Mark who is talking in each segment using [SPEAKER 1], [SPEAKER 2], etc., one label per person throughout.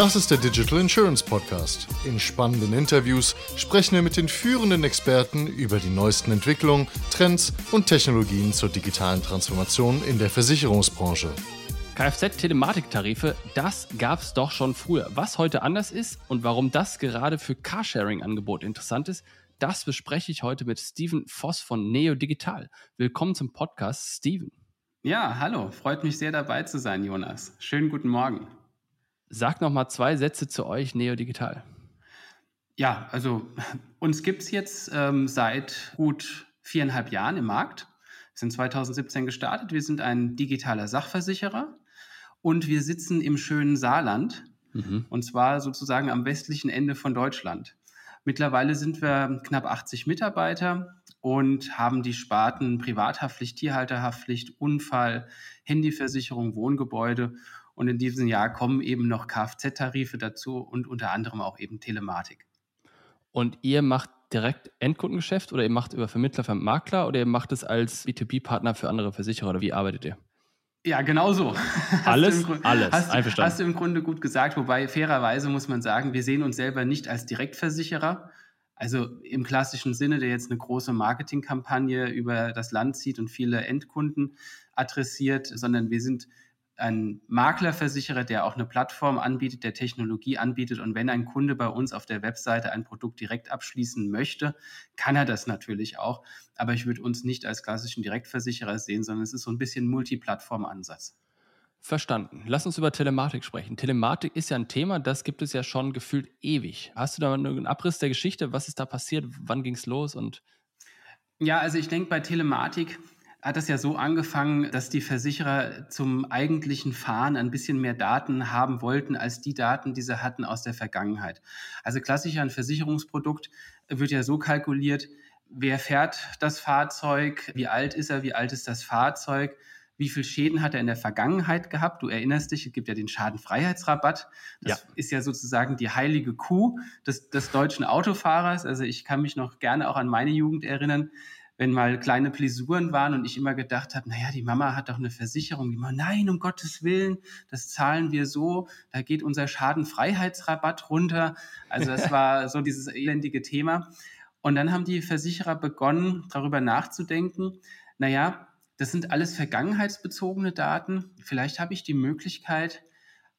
[SPEAKER 1] Das ist der Digital Insurance Podcast. In spannenden Interviews sprechen wir mit den führenden Experten über die neuesten Entwicklungen, Trends und Technologien zur digitalen Transformation in der Versicherungsbranche.
[SPEAKER 2] Kfz-Telematiktarife, das gab es doch schon früher. Was heute anders ist und warum das gerade für Carsharing-Angebote interessant ist, das bespreche ich heute mit Steven Voss von Neo Digital. Willkommen zum Podcast, Steven.
[SPEAKER 3] Ja, hallo, freut mich sehr dabei zu sein, Jonas. Schönen guten Morgen.
[SPEAKER 2] Sag noch mal zwei Sätze zu euch, Neo Digital.
[SPEAKER 3] Ja, also uns gibt es jetzt ähm, seit gut viereinhalb Jahren im Markt. Wir sind 2017 gestartet. Wir sind ein digitaler Sachversicherer und wir sitzen im schönen Saarland mhm. und zwar sozusagen am westlichen Ende von Deutschland. Mittlerweile sind wir knapp 80 Mitarbeiter und haben die Sparten Privathaftpflicht, Tierhalterhaftpflicht, Unfall, Handyversicherung, Wohngebäude und in diesem Jahr kommen eben noch Kfz-Tarife dazu und unter anderem auch eben Telematik.
[SPEAKER 2] Und ihr macht direkt Endkundengeschäft oder ihr macht über Vermittler für Makler oder ihr macht es als B2B-Partner für andere Versicherer oder wie arbeitet ihr?
[SPEAKER 3] Ja, genau so.
[SPEAKER 2] Alles,
[SPEAKER 3] Grunde,
[SPEAKER 2] alles,
[SPEAKER 3] hast,
[SPEAKER 2] einverstanden.
[SPEAKER 3] Hast du im Grunde gut gesagt, wobei fairerweise muss man sagen, wir sehen uns selber nicht als Direktversicherer. Also im klassischen Sinne, der jetzt eine große Marketingkampagne über das Land zieht und viele Endkunden adressiert, sondern wir sind ein Maklerversicherer, der auch eine Plattform anbietet, der Technologie anbietet. Und wenn ein Kunde bei uns auf der Webseite ein Produkt direkt abschließen möchte, kann er das natürlich auch. Aber ich würde uns nicht als klassischen Direktversicherer sehen, sondern es ist so ein bisschen Multiplattform-Ansatz.
[SPEAKER 2] Verstanden. Lass uns über Telematik sprechen. Telematik ist ja ein Thema, das gibt es ja schon gefühlt ewig. Hast du da einen Abriss der Geschichte? Was ist da passiert? Wann ging es los? Und
[SPEAKER 3] ja, also ich denke bei Telematik, hat das ja so angefangen, dass die Versicherer zum eigentlichen Fahren ein bisschen mehr Daten haben wollten als die Daten, die sie hatten aus der Vergangenheit. Also klassisch ein Versicherungsprodukt wird ja so kalkuliert, wer fährt das Fahrzeug, wie alt ist er, wie alt ist das Fahrzeug, wie viel Schäden hat er in der Vergangenheit gehabt. Du erinnerst dich, es gibt ja den Schadenfreiheitsrabatt. Das ja. ist ja sozusagen die heilige Kuh des, des deutschen Autofahrers. Also ich kann mich noch gerne auch an meine Jugend erinnern wenn mal kleine Pläsuren waren und ich immer gedacht habe, naja, die Mama hat doch eine Versicherung. Die Mama, nein, um Gottes Willen, das zahlen wir so, da geht unser Schadenfreiheitsrabatt runter. Also das war so dieses elendige Thema. Und dann haben die Versicherer begonnen, darüber nachzudenken, naja, das sind alles vergangenheitsbezogene Daten. Vielleicht habe ich die Möglichkeit,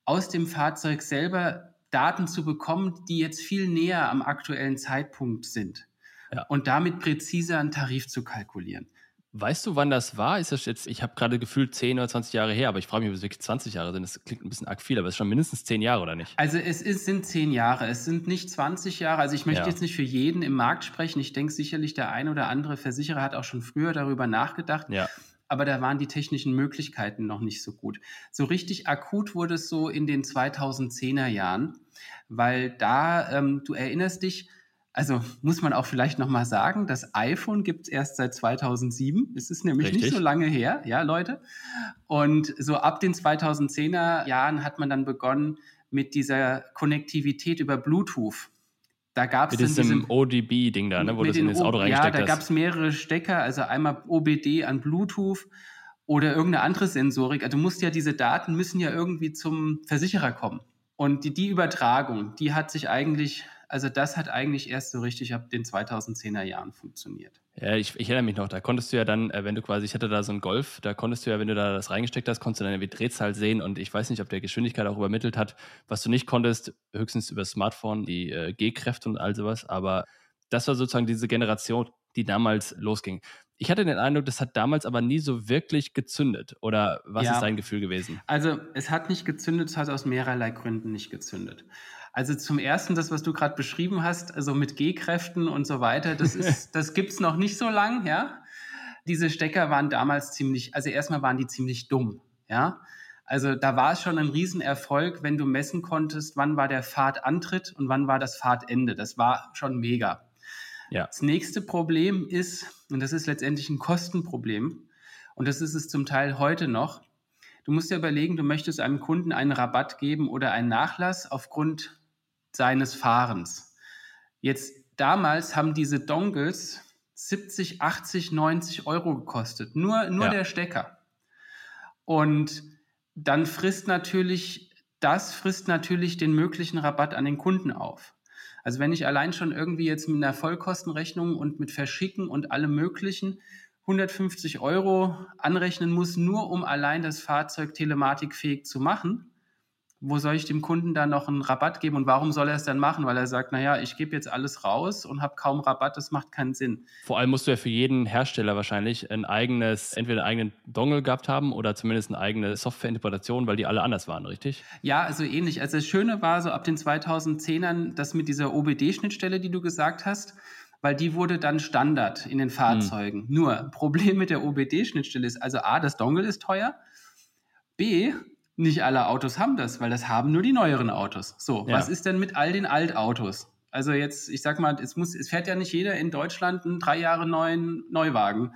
[SPEAKER 3] aus dem Fahrzeug selber Daten zu bekommen, die jetzt viel näher am aktuellen Zeitpunkt sind ja. und damit präziser einen Tarif zu kalkulieren.
[SPEAKER 2] Weißt du, wann das war? Ist das jetzt, ich habe gerade gefühlt 10 oder 20 Jahre her, aber ich frage mich, ob es wirklich 20 Jahre sind. Das klingt ein bisschen arg viel, aber es ist schon mindestens 10 Jahre, oder nicht?
[SPEAKER 3] Also es ist, sind 10 Jahre, es sind nicht 20 Jahre. Also ich möchte ja. jetzt nicht für jeden im Markt sprechen. Ich denke sicherlich, der ein oder andere Versicherer hat auch schon früher darüber nachgedacht. Ja. Aber da waren die technischen Möglichkeiten noch nicht so gut. So richtig akut wurde es so in den 2010er Jahren, weil da, ähm, du erinnerst dich, also muss man auch vielleicht nochmal sagen, das iPhone gibt es erst seit 2007. Es ist nämlich Richtig. nicht so lange her, ja, Leute. Und so ab den 2010er Jahren hat man dann begonnen mit dieser Konnektivität über Bluetooth.
[SPEAKER 2] Da gab es mit diesem ODB-Ding da, ne, wo das in das Auto reingesteckt
[SPEAKER 3] Ja, da gab es mehrere Stecker, also einmal OBD an Bluetooth oder irgendeine andere Sensorik. Also du musst ja diese Daten müssen ja irgendwie zum Versicherer kommen. Und die, die Übertragung, die hat sich eigentlich also das hat eigentlich erst so richtig ab den 2010er Jahren funktioniert.
[SPEAKER 2] Ja, ich, ich, erinnere mich noch, da konntest du ja dann, äh, wenn du quasi, ich hatte da so einen Golf, da konntest du ja, wenn du da das reingesteckt hast, konntest du dann irgendwie Drehzahl sehen und ich weiß nicht, ob der Geschwindigkeit auch übermittelt hat. Was du nicht konntest, höchstens über Smartphone, die äh, G-Kräfte und all sowas, aber das war sozusagen diese Generation, die damals losging. Ich hatte den Eindruck, das hat damals aber nie so wirklich gezündet. Oder was ja. ist dein Gefühl gewesen?
[SPEAKER 3] Also, es hat nicht gezündet, es hat aus mehrerlei Gründen nicht gezündet. Also zum ersten, das, was du gerade beschrieben hast, also mit G-Kräften und so weiter, das ist, das gibt's noch nicht so lang, ja. Diese Stecker waren damals ziemlich, also erstmal waren die ziemlich dumm, ja. Also da war es schon ein Riesenerfolg, wenn du messen konntest, wann war der Fahrtantritt und wann war das Fahrtende. Das war schon mega. Ja. Das nächste Problem ist, und das ist letztendlich ein Kostenproblem, und das ist es zum Teil heute noch, du musst dir überlegen, du möchtest einem Kunden einen Rabatt geben oder einen Nachlass aufgrund seines Fahrens. Jetzt damals haben diese Dongles 70, 80, 90 Euro gekostet. Nur, nur ja. der Stecker. Und dann frisst natürlich das frisst natürlich den möglichen Rabatt an den Kunden auf. Also wenn ich allein schon irgendwie jetzt mit einer Vollkostenrechnung und mit Verschicken und allem Möglichen 150 Euro anrechnen muss, nur um allein das Fahrzeug telematikfähig zu machen, wo soll ich dem Kunden dann noch einen Rabatt geben und warum soll er es dann machen? Weil er sagt, naja, ich gebe jetzt alles raus und habe kaum Rabatt, das macht keinen Sinn.
[SPEAKER 2] Vor allem musst du ja für jeden Hersteller wahrscheinlich ein eigenes, entweder einen eigenen Dongle gehabt haben oder zumindest eine eigene Softwareinterpretation, weil die alle anders waren, richtig?
[SPEAKER 3] Ja, also ähnlich. Also das Schöne war so ab den 2010ern, das mit dieser OBD-Schnittstelle, die du gesagt hast, weil die wurde dann Standard in den Fahrzeugen. Hm. Nur, Problem mit der OBD-Schnittstelle ist also A, das Dongle ist teuer, B, nicht alle Autos haben das, weil das haben nur die neueren Autos. So, ja. was ist denn mit all den Altautos? Also jetzt, ich sag mal, es, muss, es fährt ja nicht jeder in Deutschland einen drei Jahre neuen Neuwagen,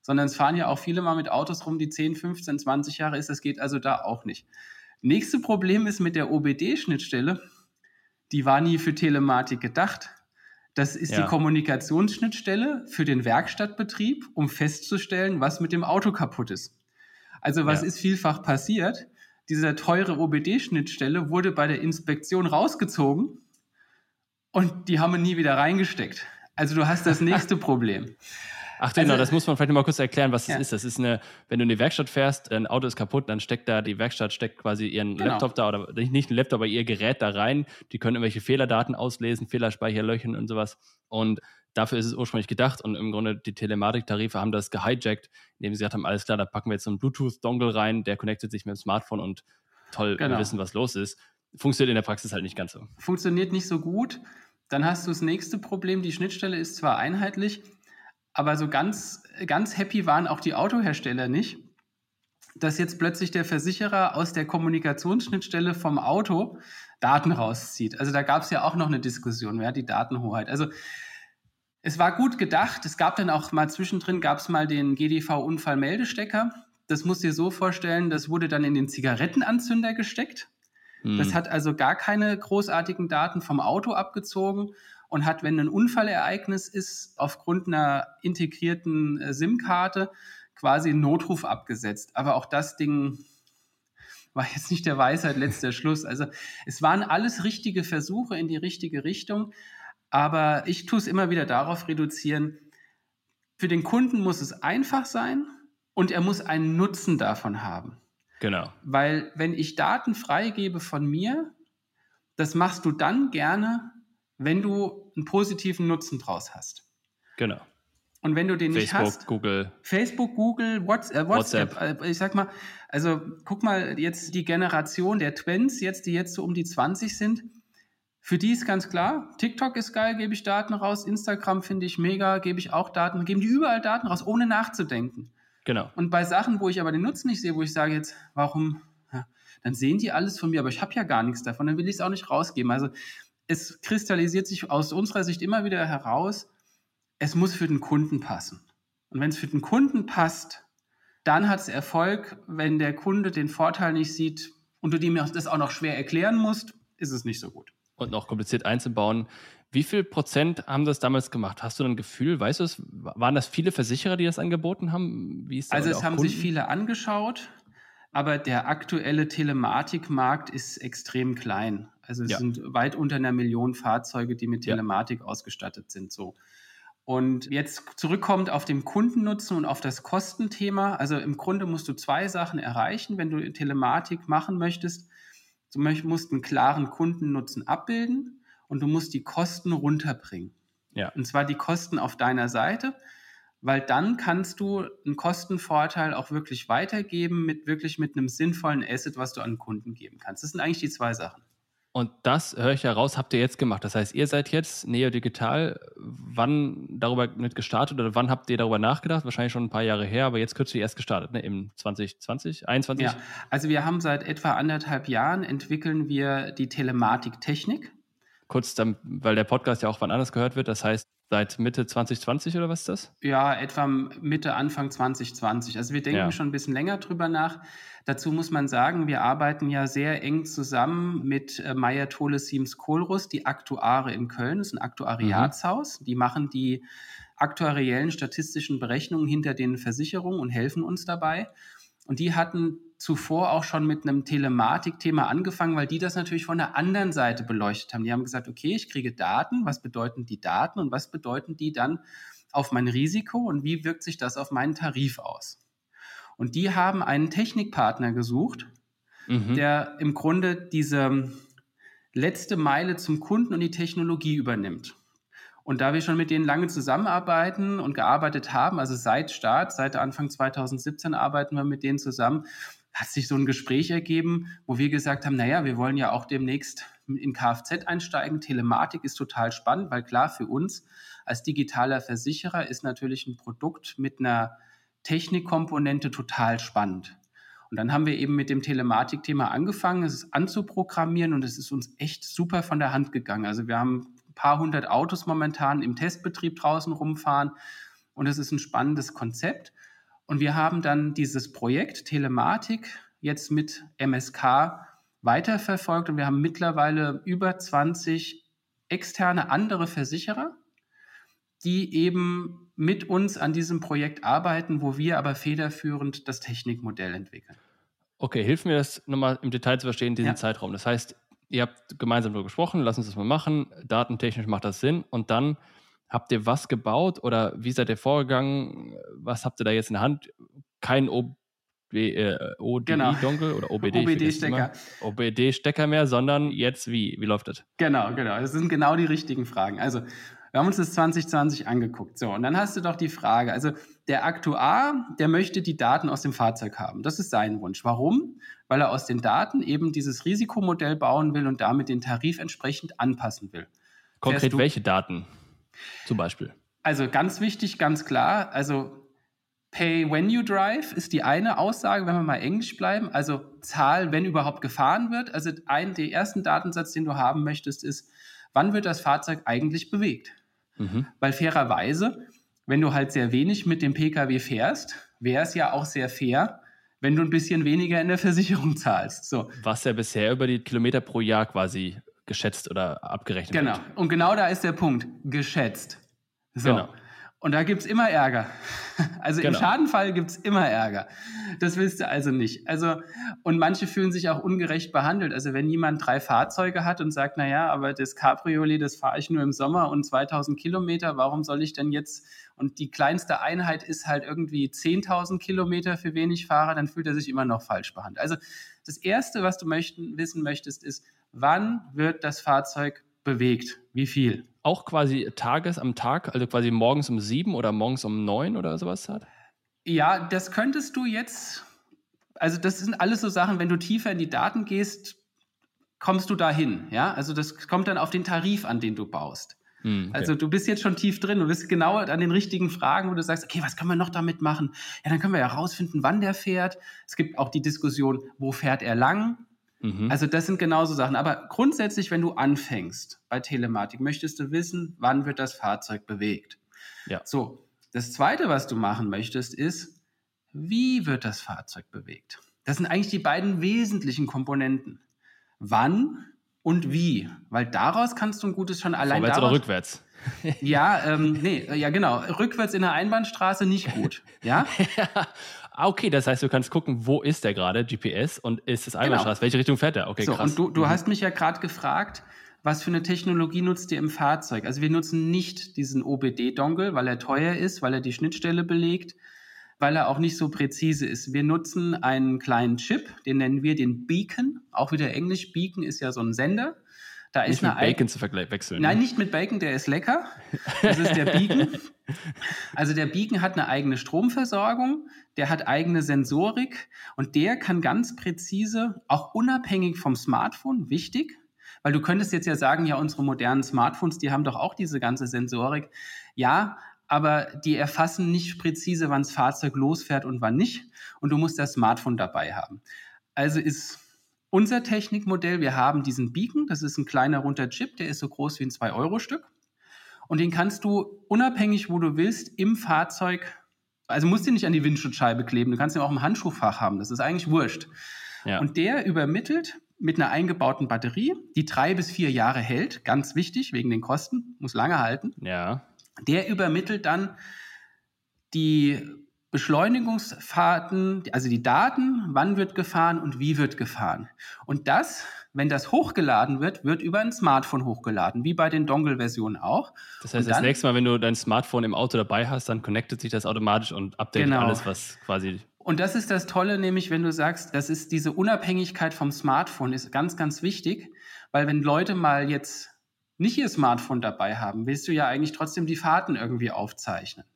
[SPEAKER 3] sondern es fahren ja auch viele mal mit Autos rum, die 10, 15, 20 Jahre ist. Das geht also da auch nicht. Nächste Problem ist mit der OBD-Schnittstelle, die war nie für Telematik gedacht. Das ist ja. die Kommunikationsschnittstelle für den Werkstattbetrieb, um festzustellen, was mit dem Auto kaputt ist. Also was ja. ist vielfach passiert? Diese teure OBD-Schnittstelle wurde bei der Inspektion rausgezogen und die haben wir nie wieder reingesteckt. Also du hast das nächste Problem.
[SPEAKER 2] Ach genau, also, das muss man vielleicht mal kurz erklären, was das ja. ist. Das ist eine, wenn du in die Werkstatt fährst, dein Auto ist kaputt, dann steckt da, die Werkstatt steckt quasi ihren genau. Laptop da oder nicht ein Laptop, aber ihr Gerät da rein. Die können irgendwelche Fehlerdaten auslesen, Fehlerspeicherlöchern und sowas. Und dafür ist es ursprünglich gedacht und im Grunde die Telematiktarife haben das gehijackt, indem sie gesagt haben, alles klar, da packen wir jetzt so einen Bluetooth-Dongle rein, der connectet sich mit dem Smartphone und toll, genau. wir wissen, was los ist. Funktioniert in der Praxis halt nicht ganz so.
[SPEAKER 3] Funktioniert nicht so gut. Dann hast du das nächste Problem, die Schnittstelle ist zwar einheitlich, aber so ganz, ganz happy waren auch die Autohersteller nicht, dass jetzt plötzlich der Versicherer aus der Kommunikationsschnittstelle vom Auto Daten rauszieht. Also da gab es ja auch noch eine Diskussion, wer hat die Datenhoheit. Also es war gut gedacht. Es gab dann auch mal zwischendrin, gab es mal den GDV-Unfallmeldestecker. Das musst du dir so vorstellen, das wurde dann in den Zigarettenanzünder gesteckt. Hm. Das hat also gar keine großartigen Daten vom Auto abgezogen und hat, wenn ein Unfallereignis ist, aufgrund einer integrierten äh, SIM-Karte quasi einen Notruf abgesetzt. Aber auch das Ding war jetzt nicht der Weisheit letzter Schluss. Also es waren alles richtige Versuche in die richtige Richtung. Aber ich tue es immer wieder darauf reduzieren, für den Kunden muss es einfach sein und er muss einen Nutzen davon haben.
[SPEAKER 2] Genau.
[SPEAKER 3] Weil wenn ich Daten freigebe von mir, das machst du dann gerne, wenn du einen positiven Nutzen draus hast.
[SPEAKER 2] Genau.
[SPEAKER 3] Und wenn du den
[SPEAKER 2] Facebook,
[SPEAKER 3] nicht hast.
[SPEAKER 2] Facebook, Google.
[SPEAKER 3] Facebook, Google, WhatsApp, WhatsApp. WhatsApp. Äh, ich sag mal, also guck mal, jetzt die Generation der Twins, jetzt, die jetzt so um die 20 sind, für die ist ganz klar, TikTok ist geil, gebe ich Daten raus, Instagram finde ich mega, gebe ich auch Daten, geben die überall Daten raus, ohne nachzudenken.
[SPEAKER 2] Genau.
[SPEAKER 3] Und bei Sachen, wo ich aber den Nutzen nicht sehe, wo ich sage jetzt, warum, ja, dann sehen die alles von mir, aber ich habe ja gar nichts davon, dann will ich es auch nicht rausgeben. Also es kristallisiert sich aus unserer Sicht immer wieder heraus, es muss für den Kunden passen. Und wenn es für den Kunden passt, dann hat es Erfolg. Wenn der Kunde den Vorteil nicht sieht und du dem das auch noch schwer erklären musst, ist es nicht so gut
[SPEAKER 2] und noch kompliziert einzubauen. Wie viel Prozent haben das damals gemacht? Hast du ein Gefühl, weißt du es, waren das viele Versicherer, die das angeboten haben?
[SPEAKER 3] also es haben Kunden? sich viele angeschaut, aber der aktuelle Telematikmarkt ist extrem klein. Also es ja. sind weit unter einer Million Fahrzeuge, die mit Telematik ja. ausgestattet sind. So. Und jetzt zurückkommt auf den Kundennutzen und auf das Kostenthema. Also im Grunde musst du zwei Sachen erreichen, wenn du Telematik machen möchtest. Du musst einen klaren Kundennutzen abbilden und du musst die Kosten runterbringen. Ja. Und zwar die Kosten auf deiner Seite, weil dann kannst du einen Kostenvorteil auch wirklich weitergeben mit wirklich mit einem sinnvollen Asset, was du an Kunden geben kannst. Das sind eigentlich die zwei Sachen.
[SPEAKER 2] Und das höre ich heraus, habt ihr jetzt gemacht. Das heißt, ihr seid jetzt Neo Digital. Wann darüber mit gestartet oder wann habt ihr darüber nachgedacht? Wahrscheinlich schon ein paar Jahre her, aber jetzt kürzlich erst gestartet, ne? Im 2020, 21? Ja,
[SPEAKER 3] also wir haben seit etwa anderthalb Jahren entwickeln wir die Telematiktechnik.
[SPEAKER 2] Kurz, dann, weil der Podcast ja auch wann anders gehört wird. Das heißt, seit Mitte 2020 oder was ist das?
[SPEAKER 3] Ja, etwa Mitte, Anfang 2020. Also wir denken ja. schon ein bisschen länger drüber nach. Dazu muss man sagen, wir arbeiten ja sehr eng zusammen mit äh, Meyer Tole Siems Kohlrus, die Aktuare in Köln. Das ist ein Aktuariatshaus. Mhm. Die machen die aktuariellen statistischen Berechnungen hinter den Versicherungen und helfen uns dabei. Und die hatten zuvor auch schon mit einem Telematik-Thema angefangen, weil die das natürlich von der anderen Seite beleuchtet haben. Die haben gesagt, okay, ich kriege Daten, was bedeuten die Daten und was bedeuten die dann auf mein Risiko und wie wirkt sich das auf meinen Tarif aus? Und die haben einen Technikpartner gesucht, mhm. der im Grunde diese letzte Meile zum Kunden und die Technologie übernimmt. Und da wir schon mit denen lange zusammenarbeiten und gearbeitet haben, also seit Start, seit Anfang 2017 arbeiten wir mit denen zusammen, hat sich so ein Gespräch ergeben, wo wir gesagt haben, naja, wir wollen ja auch demnächst in Kfz einsteigen. Telematik ist total spannend, weil klar, für uns als digitaler Versicherer ist natürlich ein Produkt mit einer Technikkomponente total spannend. Und dann haben wir eben mit dem Telematik-Thema angefangen, es anzuprogrammieren und es ist uns echt super von der Hand gegangen. Also wir haben paar hundert Autos momentan im Testbetrieb draußen rumfahren und es ist ein spannendes Konzept. Und wir haben dann dieses Projekt Telematik jetzt mit MSK weiterverfolgt und wir haben mittlerweile über 20 externe andere Versicherer, die eben mit uns an diesem Projekt arbeiten, wo wir aber federführend das Technikmodell entwickeln.
[SPEAKER 2] Okay, hilf mir das nochmal im Detail zu verstehen, diesen ja. Zeitraum. Das heißt, ihr habt gemeinsam darüber gesprochen, lass uns das mal machen, datentechnisch macht das Sinn und dann habt ihr was gebaut oder wie seid ihr vorgegangen? Was habt ihr da jetzt in der Hand? Kein OB, äh, ODI-Dongle genau. oder OBD?
[SPEAKER 3] OBD-Stecker.
[SPEAKER 2] OBD-Stecker mehr, sondern jetzt wie? Wie läuft das?
[SPEAKER 3] Genau, genau. Das sind genau die richtigen Fragen. Also wir haben uns das 2020 angeguckt. So, und dann hast du doch die Frage, also der Aktuar, der möchte die Daten aus dem Fahrzeug haben. Das ist sein Wunsch. Warum? Weil er aus den Daten eben dieses Risikomodell bauen will und damit den Tarif entsprechend anpassen will.
[SPEAKER 2] Konkret welche Daten zum Beispiel?
[SPEAKER 3] Also ganz wichtig, ganz klar, also Pay when you drive ist die eine Aussage, wenn wir mal Englisch bleiben. Also Zahl, wenn überhaupt gefahren wird. Also ein, der ersten Datensatz, den du haben möchtest, ist, wann wird das Fahrzeug eigentlich bewegt? Mhm. Weil fairerweise, wenn du halt sehr wenig mit dem Pkw fährst, wäre es ja auch sehr fair, wenn du ein bisschen weniger in der Versicherung zahlst. So.
[SPEAKER 2] Was ja bisher über die Kilometer pro Jahr quasi geschätzt oder abgerechnet
[SPEAKER 3] genau. wird. Genau. Und genau da ist der Punkt. Geschätzt. So. Genau. Und da gibt es immer Ärger. Also genau. im Schadenfall gibt es immer Ärger. Das willst du also nicht. Also, und manche fühlen sich auch ungerecht behandelt. Also wenn jemand drei Fahrzeuge hat und sagt, naja, aber das Cabriolet, das fahre ich nur im Sommer und 2000 Kilometer, warum soll ich denn jetzt, und die kleinste Einheit ist halt irgendwie 10.000 Kilometer, für wen ich fahre, dann fühlt er sich immer noch falsch behandelt. Also das Erste, was du möchten, wissen möchtest, ist, wann wird das Fahrzeug bewegt? Wie viel?
[SPEAKER 2] auch quasi tages am Tag, also quasi morgens um sieben oder morgens um neun oder sowas hat?
[SPEAKER 3] Ja, das könntest du jetzt, also das sind alles so Sachen, wenn du tiefer in die Daten gehst, kommst du dahin, ja? Also das kommt dann auf den Tarif an, den du baust. Hm, okay. Also du bist jetzt schon tief drin, du bist genau an den richtigen Fragen, wo du sagst, okay, was können wir noch damit machen? Ja, dann können wir ja rausfinden, wann der fährt. Es gibt auch die Diskussion, wo fährt er lang? Mhm. Also das sind genauso Sachen. Aber grundsätzlich, wenn du anfängst bei Telematik, möchtest du wissen, wann wird das Fahrzeug bewegt. Ja. So, das Zweite, was du machen möchtest, ist, wie wird das Fahrzeug bewegt? Das sind eigentlich die beiden wesentlichen Komponenten. Wann und wie, weil daraus kannst du ein gutes schon allein.
[SPEAKER 2] Vorwärts
[SPEAKER 3] daraus,
[SPEAKER 2] oder rückwärts?
[SPEAKER 3] ja, ähm, nee, ja genau. Rückwärts in der Einbahnstraße nicht gut. Ja?
[SPEAKER 2] ja. Ah, okay, das heißt, du kannst gucken, wo ist der gerade, GPS, und ist es Einbahnstraße? Genau. Welche Richtung fährt er? Okay,
[SPEAKER 3] so, krass. Und du, du mhm. hast mich ja gerade gefragt, was für eine Technologie nutzt ihr im Fahrzeug? Also wir nutzen nicht diesen OBD-Dongle, weil er teuer ist, weil er die Schnittstelle belegt, weil er auch nicht so präzise ist. Wir nutzen einen kleinen Chip, den nennen wir den Beacon, auch wieder Englisch. Beacon ist ja so ein Sender.
[SPEAKER 2] Da nicht ist mit Bacon zu verwechseln.
[SPEAKER 3] Nein, ne? nicht mit Bacon, der ist lecker. Das ist der Beacon. also der Beacon hat eine eigene Stromversorgung, der hat eigene Sensorik und der kann ganz präzise, auch unabhängig vom Smartphone, wichtig, weil du könntest jetzt ja sagen, ja, unsere modernen Smartphones, die haben doch auch diese ganze Sensorik. Ja, aber die erfassen nicht präzise, wann das Fahrzeug losfährt und wann nicht. Und du musst das Smartphone dabei haben. Also ist unser Technikmodell, wir haben diesen Beacon, das ist ein kleiner runder Chip, der ist so groß wie ein 2-Euro-Stück. Und den kannst du unabhängig, wo du willst, im Fahrzeug, also musst du nicht an die Windschutzscheibe kleben, du kannst ihn auch im Handschuhfach haben, das ist eigentlich wurscht. Ja. Und der übermittelt mit einer eingebauten Batterie, die drei bis vier Jahre hält, ganz wichtig wegen den Kosten, muss lange halten.
[SPEAKER 2] Ja.
[SPEAKER 3] Der übermittelt dann die Beschleunigungsfahrten, also die Daten, wann wird gefahren und wie wird gefahren. Und das, wenn das hochgeladen wird, wird über ein Smartphone hochgeladen, wie bei den Dongle-Versionen auch.
[SPEAKER 2] Das heißt, dann, das nächste Mal, wenn du dein Smartphone im Auto dabei hast, dann connectet sich das automatisch und updatet genau. alles, was quasi
[SPEAKER 3] und das ist das Tolle, nämlich wenn du sagst, das ist diese Unabhängigkeit vom Smartphone ist ganz, ganz wichtig, weil wenn Leute mal jetzt nicht ihr Smartphone dabei haben, willst du ja eigentlich trotzdem die Fahrten irgendwie aufzeichnen.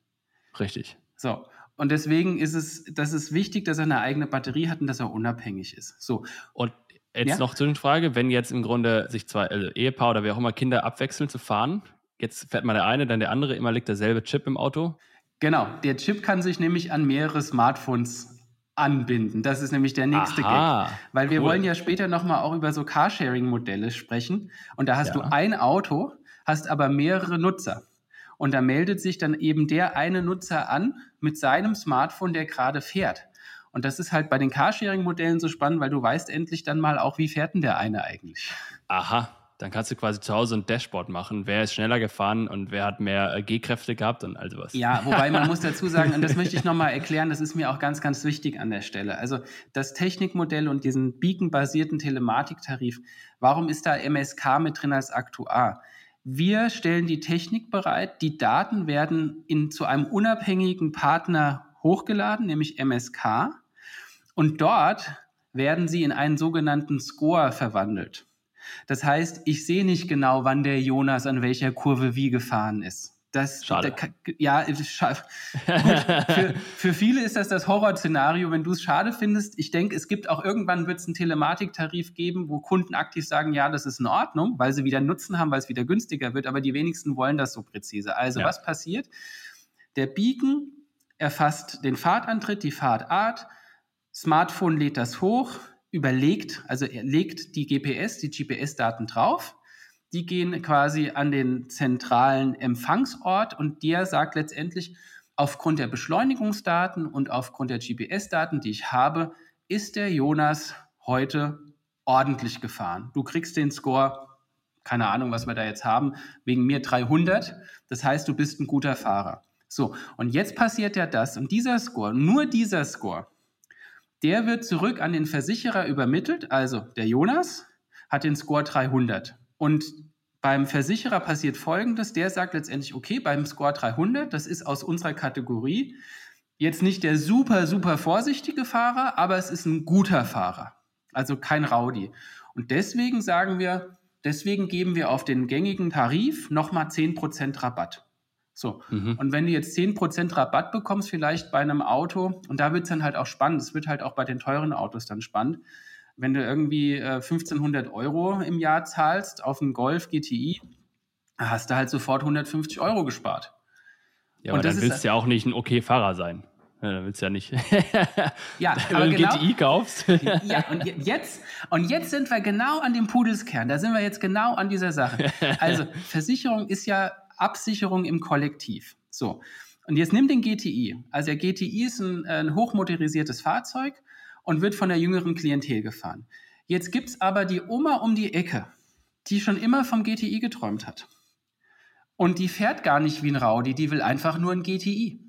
[SPEAKER 2] Richtig.
[SPEAKER 3] So. Und deswegen ist es, das ist wichtig, dass er eine eigene Batterie hat und dass er unabhängig ist. So.
[SPEAKER 2] Und jetzt ja? noch zu den Frage, wenn jetzt im Grunde sich zwei also Ehepaar oder wer auch immer Kinder abwechseln zu fahren, jetzt fährt mal der eine, dann der andere, immer liegt derselbe Chip im Auto.
[SPEAKER 3] Genau, der Chip kann sich nämlich an mehrere Smartphones anbinden. Das ist nämlich der nächste Aha, Gag. Weil wir wollen ja später nochmal auch über so Carsharing-Modelle sprechen. Und da hast ja. du ein Auto, hast aber mehrere Nutzer. Und da meldet sich dann eben der eine Nutzer an mit seinem Smartphone, der gerade fährt. Und das ist halt bei den Carsharing-Modellen so spannend, weil du weißt endlich dann mal auch, wie fährt denn der eine eigentlich.
[SPEAKER 2] Aha, dann kannst du quasi zu Hause ein Dashboard machen. Wer ist schneller gefahren und wer hat mehr äh, G-Kräfte gehabt und all sowas.
[SPEAKER 3] Ja, wobei man muss dazu sagen, und das möchte ich nochmal erklären, das ist mir auch ganz, ganz wichtig an der Stelle. Also das Technikmodell und diesen Beacon-basierten Telematiktarif, warum ist da MSK mit drin als Aktuar? Wir stellen die Technik bereit, die Daten werden in, zu einem unabhängigen Partner hochgeladen, nämlich MSK, und dort werden sie in einen sogenannten Score verwandelt. Das heißt, ich sehe nicht genau, wann der Jonas an welcher Kurve wie gefahren ist. Das,
[SPEAKER 2] Schade.
[SPEAKER 3] Da, ja, scha für, für, viele ist das das Horrorszenario, wenn du es schade findest. Ich denke, es gibt auch irgendwann wird es einen Telematiktarif geben, wo Kunden aktiv sagen, ja, das ist in Ordnung, weil sie wieder Nutzen haben, weil es wieder günstiger wird, aber die wenigsten wollen das so präzise. Also ja. was passiert? Der Beacon erfasst den Fahrtantritt, die Fahrtart, Smartphone lädt das hoch, überlegt, also er legt die GPS, die GPS-Daten drauf. Die gehen quasi an den zentralen Empfangsort und der sagt letztendlich, aufgrund der Beschleunigungsdaten und aufgrund der GPS-Daten, die ich habe, ist der Jonas heute ordentlich gefahren. Du kriegst den Score, keine Ahnung, was wir da jetzt haben, wegen mir 300. Das heißt, du bist ein guter Fahrer. So, und jetzt passiert ja das. Und dieser Score, nur dieser Score, der wird zurück an den Versicherer übermittelt. Also der Jonas hat den Score 300. Und beim Versicherer passiert Folgendes. Der sagt letztendlich, okay, beim Score 300, das ist aus unserer Kategorie jetzt nicht der super, super vorsichtige Fahrer, aber es ist ein guter Fahrer. Also kein Rowdy. Und deswegen sagen wir, deswegen geben wir auf den gängigen Tarif nochmal 10% Rabatt. So. Mhm. Und wenn du jetzt 10% Rabatt bekommst, vielleicht bei einem Auto, und da wird es dann halt auch spannend, es wird halt auch bei den teuren Autos dann spannend, wenn du irgendwie äh, 1500 Euro im Jahr zahlst auf einen Golf GTI, hast du halt sofort 150 Euro gespart.
[SPEAKER 2] Ja, aber und dann willst du ja auch nicht ein okay Fahrer sein. Ja, dann willst du ja nicht.
[SPEAKER 3] ja,
[SPEAKER 2] wenn du genau, GTI kaufst.
[SPEAKER 3] ja, und jetzt, und jetzt sind wir genau an dem Pudelskern. Da sind wir jetzt genau an dieser Sache. Also, Versicherung ist ja Absicherung im Kollektiv. So. Und jetzt nimm den GTI. Also der GTI ist ein, ein hochmotorisiertes Fahrzeug und wird von der jüngeren Klientel gefahren. Jetzt gibt es aber die Oma um die Ecke, die schon immer vom GTI geträumt hat. Und die fährt gar nicht wie ein Rowdy, die will einfach nur ein GTI.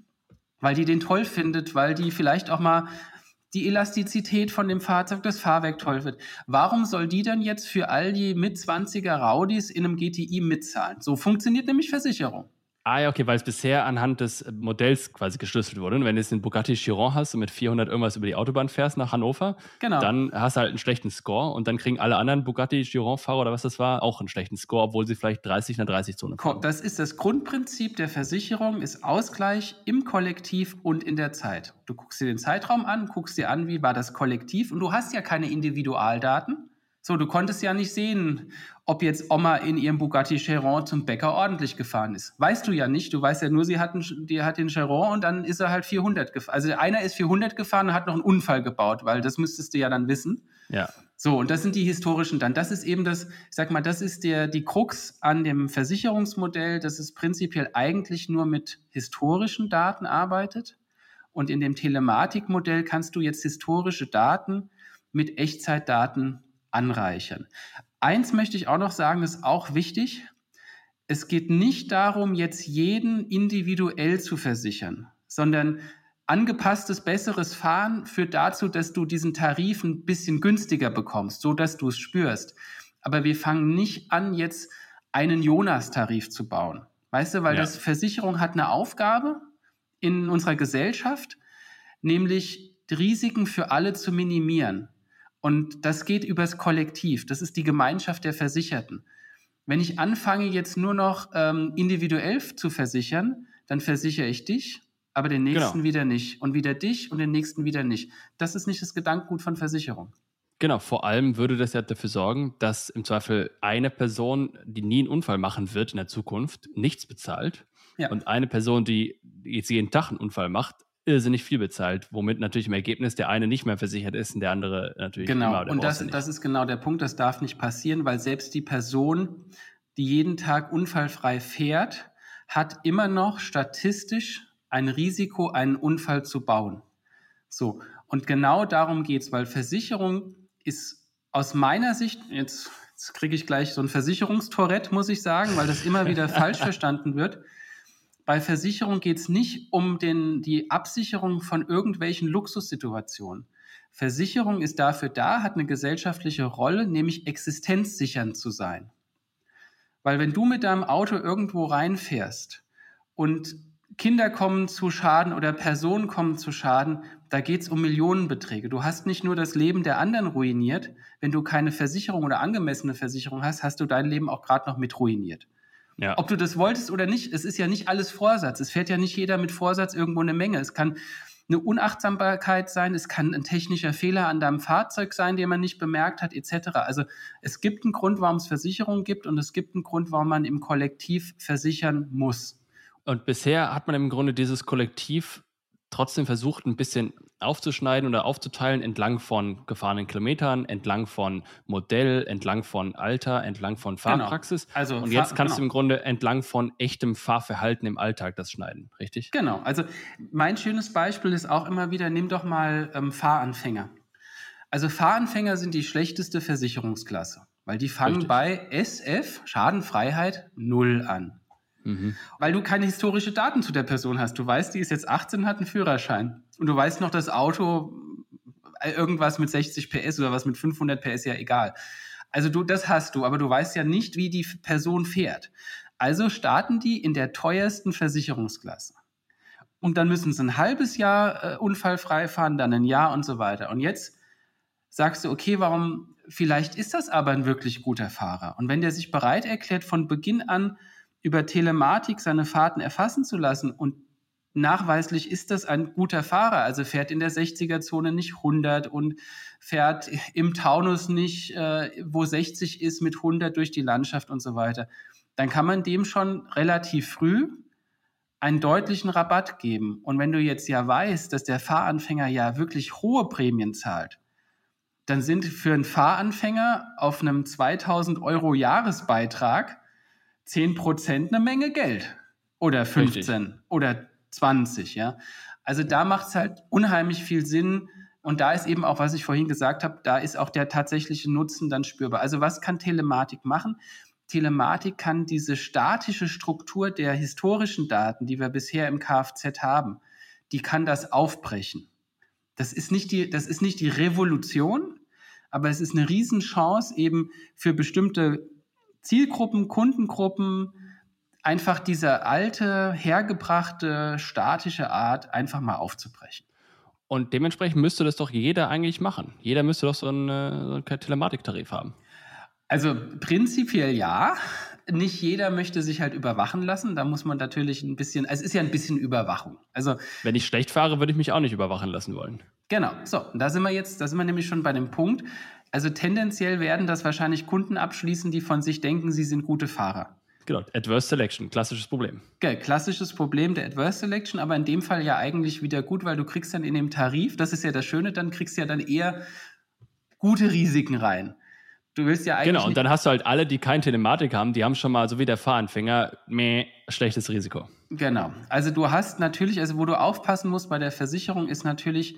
[SPEAKER 3] Weil die den toll findet, weil die vielleicht auch mal die Elastizität von dem Fahrzeug, das Fahrwerk toll wird. Warum soll die dann jetzt für all die mit 20er Raudis in einem GTI mitzahlen? So funktioniert nämlich Versicherung.
[SPEAKER 2] Ah ja, okay, weil es bisher anhand des Modells quasi geschlüsselt wurde. Und wenn du jetzt den Bugatti Chiron hast und mit 400 irgendwas über die Autobahn fährst nach Hannover, genau. dann hast du halt einen schlechten Score und dann kriegen alle anderen Bugatti Chiron-Fahrer oder was das war auch einen schlechten Score, obwohl sie vielleicht 30 in der 30-Zone fahren.
[SPEAKER 3] Das ist das Grundprinzip der Versicherung, ist Ausgleich im Kollektiv und in der Zeit. Du guckst dir den Zeitraum an, guckst dir an, wie war das Kollektiv und du hast ja keine Individualdaten. So, du konntest ja nicht sehen, ob jetzt Oma in ihrem Bugatti Chiron zum Bäcker ordentlich gefahren ist. Weißt du ja nicht. Du weißt ja nur, sie hat, einen, die hat den Chiron und dann ist er halt 400 gefahren. Also einer ist 400 gefahren und hat noch einen Unfall gebaut, weil das müsstest du ja dann wissen.
[SPEAKER 2] Ja.
[SPEAKER 3] So, und das sind die historischen dann. Das ist eben das, ich sag mal, das ist der, die Krux an dem Versicherungsmodell, dass es prinzipiell eigentlich nur mit historischen Daten arbeitet. Und in dem Telematikmodell kannst du jetzt historische Daten mit Echtzeitdaten anreichern. Eins möchte ich auch noch sagen, ist auch wichtig. Es geht nicht darum, jetzt jeden individuell zu versichern, sondern Angepasstes, besseres Fahren führt dazu, dass du diesen Tarif ein bisschen günstiger bekommst, so dass du es spürst. Aber wir fangen nicht an, jetzt einen Jonas-Tarif zu bauen. Weißt du, weil ja. das Versicherung hat eine Aufgabe in unserer Gesellschaft, nämlich Risiken für alle zu minimieren. Und das geht übers Kollektiv. Das ist die Gemeinschaft der Versicherten. Wenn ich anfange, jetzt nur noch ähm, individuell zu versichern, dann versichere ich dich, aber den nächsten genau. wieder nicht. Und wieder dich und den nächsten wieder nicht. Das ist nicht das Gedankengut von Versicherung.
[SPEAKER 2] Genau, vor allem würde das ja dafür sorgen, dass im Zweifel eine Person, die nie einen Unfall machen wird in der Zukunft, nichts bezahlt. Ja. Und eine Person, die jetzt jeden Tag einen Unfall macht, irrsinnig viel bezahlt, womit natürlich im Ergebnis der eine nicht mehr versichert ist und der andere natürlich
[SPEAKER 3] genau.
[SPEAKER 2] immer.
[SPEAKER 3] Genau, und das, das ist genau der Punkt, das darf nicht passieren, weil selbst die Person, die jeden Tag unfallfrei fährt, hat immer noch statistisch ein Risiko, einen Unfall zu bauen. So, und genau darum geht es, weil Versicherung ist aus meiner Sicht, jetzt, jetzt kriege ich gleich so ein Versicherungstorett, muss ich sagen, weil das immer wieder falsch verstanden wird. Bei Versicherung geht es nicht um den, die Absicherung von irgendwelchen Luxussituationen. Versicherung ist dafür da, hat eine gesellschaftliche Rolle, nämlich existenzsichernd zu sein. Weil wenn du mit deinem Auto irgendwo reinfährst und Kinder kommen zu Schaden oder Personen kommen zu Schaden, da geht es um Millionenbeträge. Du hast nicht nur das Leben der anderen ruiniert, wenn du keine Versicherung oder angemessene Versicherung hast, hast du dein Leben auch gerade noch mit ruiniert. Ja. Ob du das wolltest oder nicht, es ist ja nicht alles Vorsatz. Es fährt ja nicht jeder mit Vorsatz irgendwo eine Menge. Es kann eine Unachtsamkeit sein, es kann ein technischer Fehler an deinem Fahrzeug sein, den man nicht bemerkt hat, etc. Also es gibt einen Grund, warum es Versicherungen gibt und es gibt einen Grund, warum man im Kollektiv versichern muss.
[SPEAKER 2] Und bisher hat man im Grunde dieses Kollektiv trotzdem versucht, ein bisschen aufzuschneiden oder aufzuteilen entlang von gefahrenen Kilometern, entlang von Modell, entlang von Alter, entlang von genau. Fahrpraxis. Genau. Also und jetzt kannst genau. du im Grunde entlang von echtem Fahrverhalten im Alltag das schneiden, richtig?
[SPEAKER 3] Genau. Also mein schönes Beispiel ist auch immer wieder, nimm doch mal ähm, Fahranfänger. Also Fahranfänger sind die schlechteste Versicherungsklasse, weil die fangen richtig. bei SF, Schadenfreiheit, null an. Mhm. Weil du keine historische Daten zu der Person hast. Du weißt, die ist jetzt 18, hat einen Führerschein. Und du weißt noch, das Auto äh, irgendwas mit 60 PS oder was mit 500 PS, ja egal. Also du, das hast du, aber du weißt ja nicht, wie die Person fährt. Also starten die in der teuersten Versicherungsklasse. Und dann müssen sie ein halbes Jahr äh, unfallfrei fahren, dann ein Jahr und so weiter. Und jetzt sagst du, okay, warum, vielleicht ist das aber ein wirklich guter Fahrer. Und wenn der sich bereit erklärt, von Beginn an über Telematik seine Fahrten erfassen zu lassen. Und nachweislich ist das ein guter Fahrer, also fährt in der 60er-Zone nicht 100 und fährt im Taunus nicht, äh, wo 60 ist, mit 100 durch die Landschaft und so weiter, dann kann man dem schon relativ früh einen deutlichen Rabatt geben. Und wenn du jetzt ja weißt, dass der Fahranfänger ja wirklich hohe Prämien zahlt, dann sind für einen Fahranfänger auf einem 2000 Euro Jahresbeitrag 10 Prozent eine Menge Geld. Oder 15 Richtig. oder 20, ja. Also da macht es halt unheimlich viel Sinn. Und da ist eben auch, was ich vorhin gesagt habe, da ist auch der tatsächliche Nutzen dann spürbar. Also was kann Telematik machen? Telematik kann diese statische Struktur der historischen Daten, die wir bisher im Kfz haben, die kann das aufbrechen. Das ist nicht die, das ist nicht die Revolution, aber es ist eine Riesenchance eben für bestimmte Zielgruppen, Kundengruppen, einfach diese alte, hergebrachte, statische Art einfach mal aufzubrechen.
[SPEAKER 2] Und dementsprechend müsste das doch jeder eigentlich machen. Jeder müsste doch so einen, so einen Telematiktarif haben.
[SPEAKER 3] Also prinzipiell ja. Nicht jeder möchte sich halt überwachen lassen. Da muss man natürlich ein bisschen, es ist ja ein bisschen Überwachung. Also
[SPEAKER 2] wenn ich schlecht fahre, würde ich mich auch nicht überwachen lassen wollen.
[SPEAKER 3] Genau. So, da sind wir jetzt, da sind wir nämlich schon bei dem Punkt. Also tendenziell werden das wahrscheinlich Kunden abschließen, die von sich denken, sie sind gute Fahrer.
[SPEAKER 2] Genau, Adverse Selection, klassisches Problem.
[SPEAKER 3] Okay, klassisches Problem der Adverse Selection, aber in dem Fall ja eigentlich wieder gut, weil du kriegst dann in dem Tarif, das ist ja das Schöne, dann kriegst du ja dann eher gute Risiken rein. Du willst ja eigentlich.
[SPEAKER 2] Genau, und dann hast du halt alle, die kein Telematik haben, die haben schon mal, so wie der Fahranfänger, mehr schlechtes Risiko.
[SPEAKER 3] Genau. Also du hast natürlich, also wo du aufpassen musst bei der Versicherung, ist natürlich,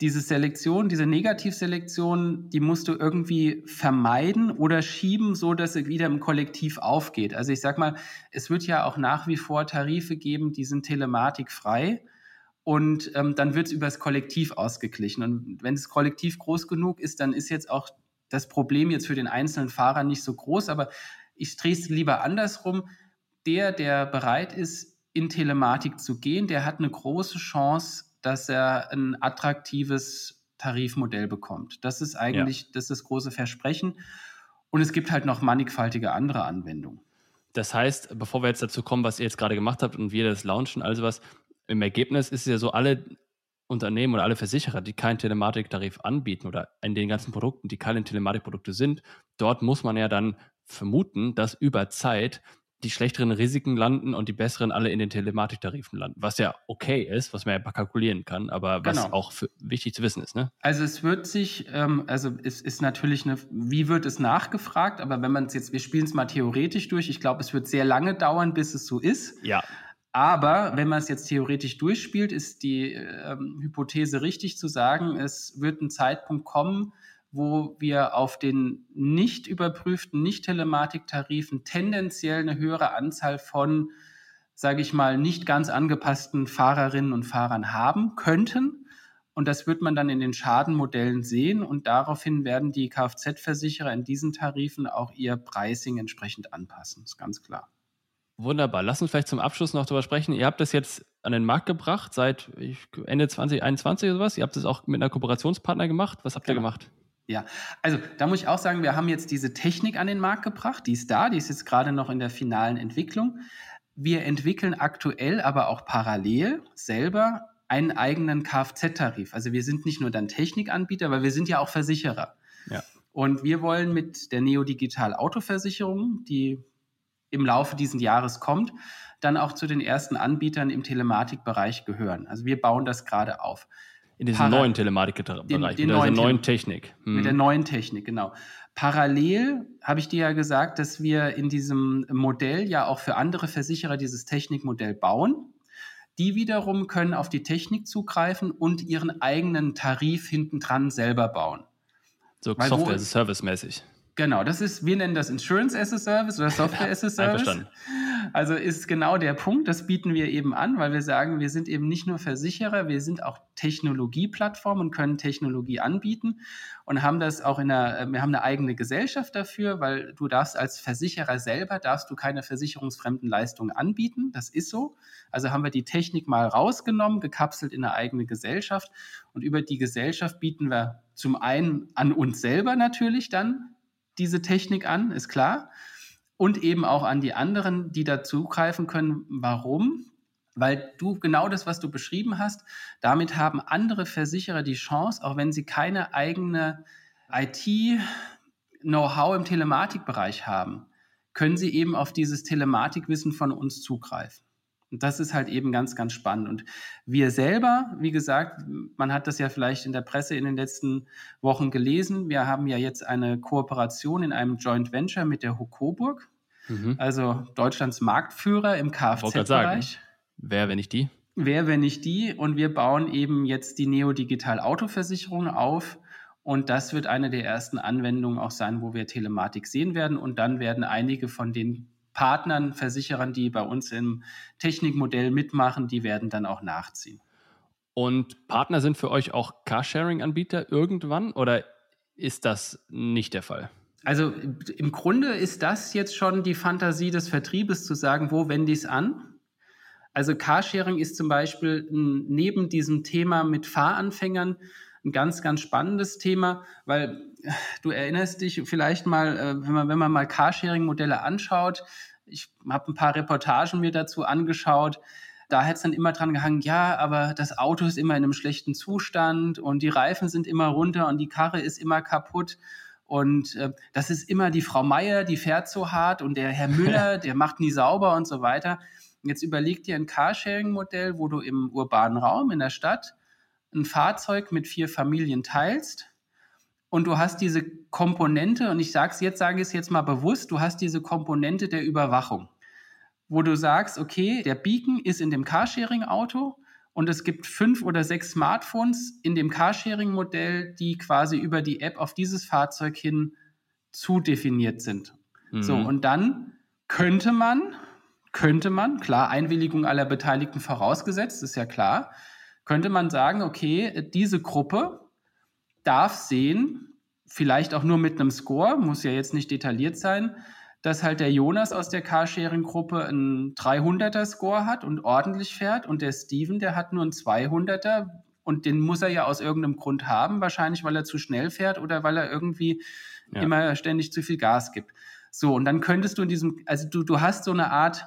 [SPEAKER 3] diese Selektion, diese Negativselektion, die musst du irgendwie vermeiden oder schieben, so dass sie wieder im Kollektiv aufgeht. Also ich sag mal, es wird ja auch nach wie vor Tarife geben, die sind telematikfrei. und ähm, dann wird es übers Kollektiv ausgeglichen. Und wenn das Kollektiv groß genug ist, dann ist jetzt auch das Problem jetzt für den einzelnen Fahrer nicht so groß, aber ich drehe es lieber andersrum. Der, der bereit ist, in Telematik zu gehen, der hat eine große Chance, dass er ein attraktives Tarifmodell bekommt. Das ist eigentlich ja. das, ist das große Versprechen. Und es gibt halt noch mannigfaltige andere Anwendungen.
[SPEAKER 2] Das heißt, bevor wir jetzt dazu kommen, was ihr jetzt gerade gemacht habt und wir das launchen, also was, im Ergebnis ist es ja so, alle Unternehmen oder alle Versicherer, die keinen Telematiktarif anbieten oder in den ganzen Produkten, die keine Telematikprodukte sind, dort muss man ja dann vermuten, dass über Zeit die schlechteren Risiken landen und die besseren alle in den Telematiktarifen landen, was ja okay ist, was man ja kalkulieren kann, aber was genau. auch für, wichtig zu wissen ist. Ne?
[SPEAKER 3] Also es wird sich, ähm, also es ist natürlich eine, wie wird es nachgefragt, aber wenn man es jetzt, wir spielen es mal theoretisch durch, ich glaube, es wird sehr lange dauern, bis es so ist.
[SPEAKER 2] Ja.
[SPEAKER 3] Aber wenn man es jetzt theoretisch durchspielt, ist die ähm, Hypothese richtig zu sagen, es wird ein Zeitpunkt kommen, wo wir auf den nicht überprüften, nicht Telematiktarifen tendenziell eine höhere Anzahl von, sage ich mal, nicht ganz angepassten Fahrerinnen und Fahrern haben könnten. Und das wird man dann in den Schadenmodellen sehen. Und daraufhin werden die Kfz-Versicherer in diesen Tarifen auch ihr Pricing entsprechend anpassen. Das ist ganz klar.
[SPEAKER 2] Wunderbar. Lass uns vielleicht zum Abschluss noch darüber sprechen. Ihr habt das jetzt an den Markt gebracht seit Ende 2021 oder sowas. Ihr habt das auch mit einer Kooperationspartner gemacht. Was habt ihr genau. gemacht?
[SPEAKER 3] Ja, also da muss ich auch sagen, wir haben jetzt diese Technik an den Markt gebracht. Die ist da, die ist jetzt gerade noch in der finalen Entwicklung. Wir entwickeln aktuell aber auch parallel selber einen eigenen Kfz-Tarif. Also wir sind nicht nur dann Technikanbieter, aber wir sind ja auch Versicherer.
[SPEAKER 2] Ja.
[SPEAKER 3] Und wir wollen mit der Neodigital Autoversicherung, die im Laufe dieses Jahres kommt, dann auch zu den ersten Anbietern im Telematikbereich gehören. Also wir bauen das gerade auf.
[SPEAKER 2] In diesem Para neuen Telematikbereich, den,
[SPEAKER 3] den mit neuen,
[SPEAKER 2] neuen Technik.
[SPEAKER 3] Hm. Mit der neuen Technik, genau. Parallel habe ich dir ja gesagt, dass wir in diesem Modell ja auch für andere Versicherer dieses Technikmodell bauen. Die wiederum können auf die Technik zugreifen und ihren eigenen Tarif hinten dran selber bauen.
[SPEAKER 2] So Software-Service-mäßig.
[SPEAKER 3] Genau, das ist, wir nennen das Insurance as a Service oder Software as a Service. Also ist genau der Punkt, das bieten wir eben an, weil wir sagen, wir sind eben nicht nur Versicherer, wir sind auch Technologieplattform und können Technologie anbieten und haben das auch in der, wir haben eine eigene Gesellschaft dafür, weil du darfst als Versicherer selber, darfst du keine versicherungsfremden Leistungen anbieten, das ist so. Also haben wir die Technik mal rausgenommen, gekapselt in eine eigene Gesellschaft und über die Gesellschaft bieten wir zum einen an uns selber natürlich dann diese Technik an, ist klar. Und eben auch an die anderen, die dazugreifen können. Warum? Weil du genau das, was du beschrieben hast, damit haben andere Versicherer die Chance, auch wenn sie keine eigene IT-Know-how im Telematikbereich haben, können sie eben auf dieses Telematikwissen von uns zugreifen. Und das ist halt eben ganz, ganz spannend. Und wir selber, wie gesagt, man hat das ja vielleicht in der Presse in den letzten Wochen gelesen. Wir haben ja jetzt eine Kooperation in einem Joint Venture mit der Hokoburg, mhm. also Deutschlands Marktführer im Kfz-Bereich.
[SPEAKER 2] Wer, wenn nicht die?
[SPEAKER 3] Wer, wenn nicht die? Und wir bauen eben jetzt die Neo-Digital Autoversicherung auf. Und das wird eine der ersten Anwendungen auch sein, wo wir Telematik sehen werden. Und dann werden einige von den Partnern, Versicherern, die bei uns im Technikmodell mitmachen, die werden dann auch nachziehen.
[SPEAKER 2] Und Partner sind für euch auch Carsharing-Anbieter irgendwann oder ist das nicht der Fall?
[SPEAKER 3] Also im Grunde ist das jetzt schon die Fantasie des Vertriebes zu sagen, wo wende ich es an? Also Carsharing ist zum Beispiel neben diesem Thema mit Fahranfängern ein ganz, ganz spannendes Thema, weil du erinnerst dich vielleicht mal, äh, wenn man, wenn man mal Carsharing-Modelle anschaut, ich habe ein paar Reportagen mir dazu angeschaut, da hat es dann immer dran gehangen, ja, aber das Auto ist immer in einem schlechten Zustand und die Reifen sind immer runter und die Karre ist immer kaputt. Und äh, das ist immer die Frau Meier, die fährt so hart und der Herr Müller, der macht nie sauber und so weiter. Jetzt überleg dir ein Carsharing-Modell, wo du im urbanen Raum, in der Stadt, ein Fahrzeug mit vier Familien teilst und du hast diese Komponente, und ich sage es jetzt, sage es jetzt mal bewusst, du hast diese Komponente der Überwachung, wo du sagst, okay, der Beacon ist in dem Carsharing-Auto und es gibt fünf oder sechs Smartphones in dem Carsharing-Modell, die quasi über die App auf dieses Fahrzeug hin zudefiniert sind. Mhm. So, und dann könnte man, könnte man, klar, Einwilligung aller Beteiligten vorausgesetzt, ist ja klar, könnte man sagen, okay, diese Gruppe darf sehen, vielleicht auch nur mit einem Score, muss ja jetzt nicht detailliert sein, dass halt der Jonas aus der Carsharing-Gruppe einen 300er-Score hat und ordentlich fährt und der Steven, der hat nur einen 200er und den muss er ja aus irgendeinem Grund haben, wahrscheinlich weil er zu schnell fährt oder weil er irgendwie ja. immer ständig zu viel Gas gibt. So, und dann könntest du in diesem, also du, du hast so eine Art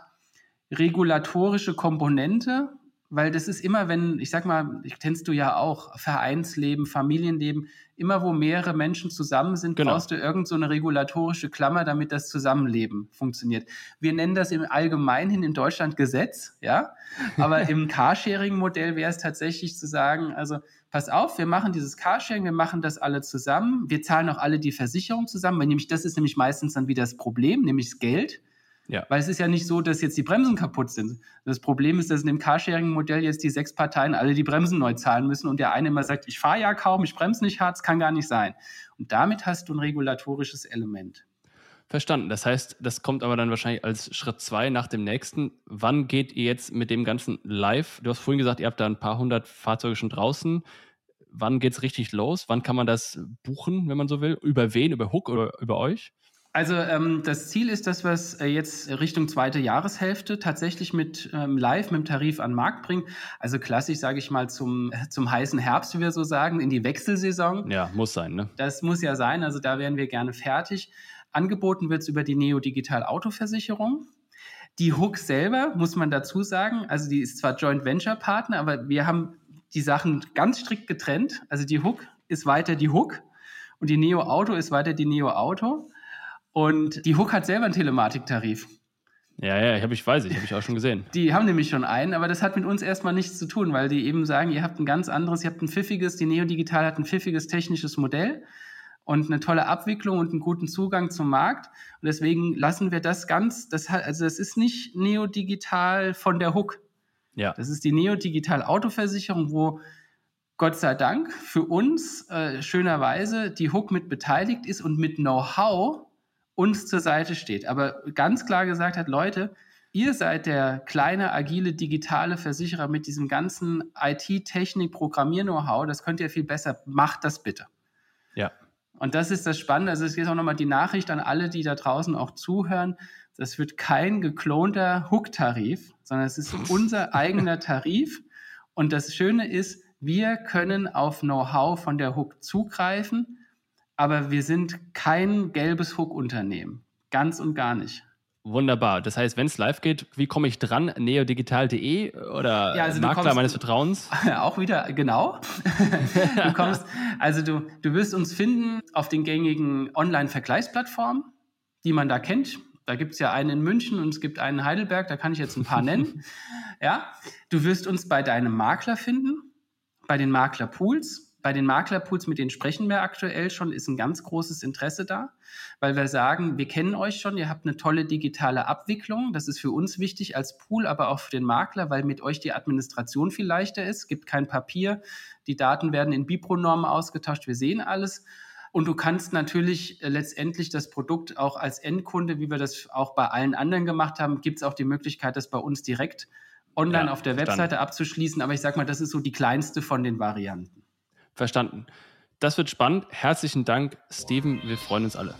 [SPEAKER 3] regulatorische Komponente, weil das ist immer, wenn, ich sag mal, kennst du ja auch, Vereinsleben, Familienleben, immer wo mehrere Menschen zusammen sind, genau. brauchst du irgend so eine regulatorische Klammer, damit das Zusammenleben funktioniert. Wir nennen das im Allgemeinen in Deutschland Gesetz, ja, aber im Carsharing-Modell wäre es tatsächlich zu sagen, also pass auf, wir machen dieses Carsharing, wir machen das alle zusammen, wir zahlen auch alle die Versicherung zusammen, weil nämlich das ist nämlich meistens dann wieder das Problem, nämlich das Geld. Ja. Weil es ist ja nicht so, dass jetzt die Bremsen kaputt sind. Das Problem ist, dass in dem Carsharing-Modell jetzt die sechs Parteien alle die Bremsen neu zahlen müssen und der eine immer sagt, ich fahre ja kaum, ich bremse nicht hart, es kann gar nicht sein. Und damit hast du ein regulatorisches Element.
[SPEAKER 2] Verstanden. Das heißt, das kommt aber dann wahrscheinlich als Schritt zwei nach dem nächsten. Wann geht ihr jetzt mit dem Ganzen live? Du hast vorhin gesagt, ihr habt da ein paar hundert Fahrzeuge schon draußen. Wann geht es richtig los? Wann kann man das buchen, wenn man so will? Über wen? Über Hook oder über euch?
[SPEAKER 3] Also ähm, das Ziel ist, dass wir es äh, jetzt Richtung zweite Jahreshälfte tatsächlich mit ähm, Live, mit dem Tarif an den Markt bringen. Also klassisch, sage ich mal, zum, zum heißen Herbst, wie wir so sagen, in die Wechselsaison.
[SPEAKER 2] Ja, muss sein, ne?
[SPEAKER 3] Das muss ja sein, also da wären wir gerne fertig. Angeboten wird es über die Neo Digital Autoversicherung. Die Hook selber, muss man dazu sagen, also die ist zwar Joint Venture Partner, aber wir haben die Sachen ganz strikt getrennt. Also die Hook ist weiter die Hook und die Neo Auto ist weiter die Neo Auto. Und die Hook hat selber einen Telematiktarif.
[SPEAKER 2] Ja, ja, hab ich weiß ich, habe ich auch schon gesehen.
[SPEAKER 3] Die haben nämlich schon einen, aber das hat mit uns erstmal nichts zu tun, weil die eben sagen, ihr habt ein ganz anderes, ihr habt ein pfiffiges, die Neo Digital hat ein pfiffiges technisches Modell und eine tolle Abwicklung und einen guten Zugang zum Markt. Und deswegen lassen wir das ganz, das hat, also das ist nicht Neo Digital von der Hook. Ja. Das ist die Neo Digital Autoversicherung, wo Gott sei Dank für uns äh, schönerweise die Hook mit beteiligt ist und mit Know-how uns zur Seite steht. Aber ganz klar gesagt hat, Leute, ihr seid der kleine, agile, digitale Versicherer mit diesem ganzen IT-Technik, Programmier-Know-how, das könnt ihr viel besser. Macht das bitte. Ja. Und das ist das Spannende. Also es ist auch nochmal die Nachricht an alle, die da draußen auch zuhören. Das wird kein geklonter Hook-Tarif, sondern es ist unser eigener Tarif. Und das Schöne ist, wir können auf Know-how von der Hook zugreifen aber wir sind kein gelbes Hook-Unternehmen. Ganz und gar nicht.
[SPEAKER 2] Wunderbar. Das heißt, wenn es live geht, wie komme ich dran? neodigital.de oder ja, also Makler kommst, meines Vertrauens?
[SPEAKER 3] Auch wieder, genau. du kommst, also du, du wirst uns finden auf den gängigen Online-Vergleichsplattformen, die man da kennt. Da gibt es ja einen in München und es gibt einen in Heidelberg, da kann ich jetzt ein paar nennen. Ja, du wirst uns bei deinem Makler finden, bei den Maklerpools. Bei den Maklerpools, mit denen sprechen wir aktuell schon, ist ein ganz großes Interesse da, weil wir sagen, wir kennen euch schon, ihr habt eine tolle digitale Abwicklung. Das ist für uns wichtig als Pool, aber auch für den Makler, weil mit euch die Administration viel leichter ist. Es gibt kein Papier, die Daten werden in Bipro-Normen ausgetauscht, wir sehen alles. Und du kannst natürlich äh, letztendlich das Produkt auch als Endkunde, wie wir das auch bei allen anderen gemacht haben, gibt es auch die Möglichkeit, das bei uns direkt online ja, auf der Webseite abzuschließen. Aber ich sage mal, das ist so die kleinste von den Varianten.
[SPEAKER 2] Verstanden. Das wird spannend. Herzlichen Dank, Steven. Wir freuen uns alle.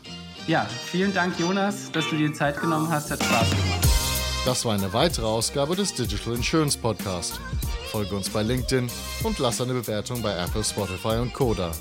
[SPEAKER 3] Ja, vielen Dank, Jonas, dass du dir Zeit genommen hast. Hat Spaß gemacht.
[SPEAKER 1] Das war eine weitere Ausgabe des Digital Insurance Podcast. Folge uns bei LinkedIn und lass eine Bewertung bei Apple, Spotify und Koda.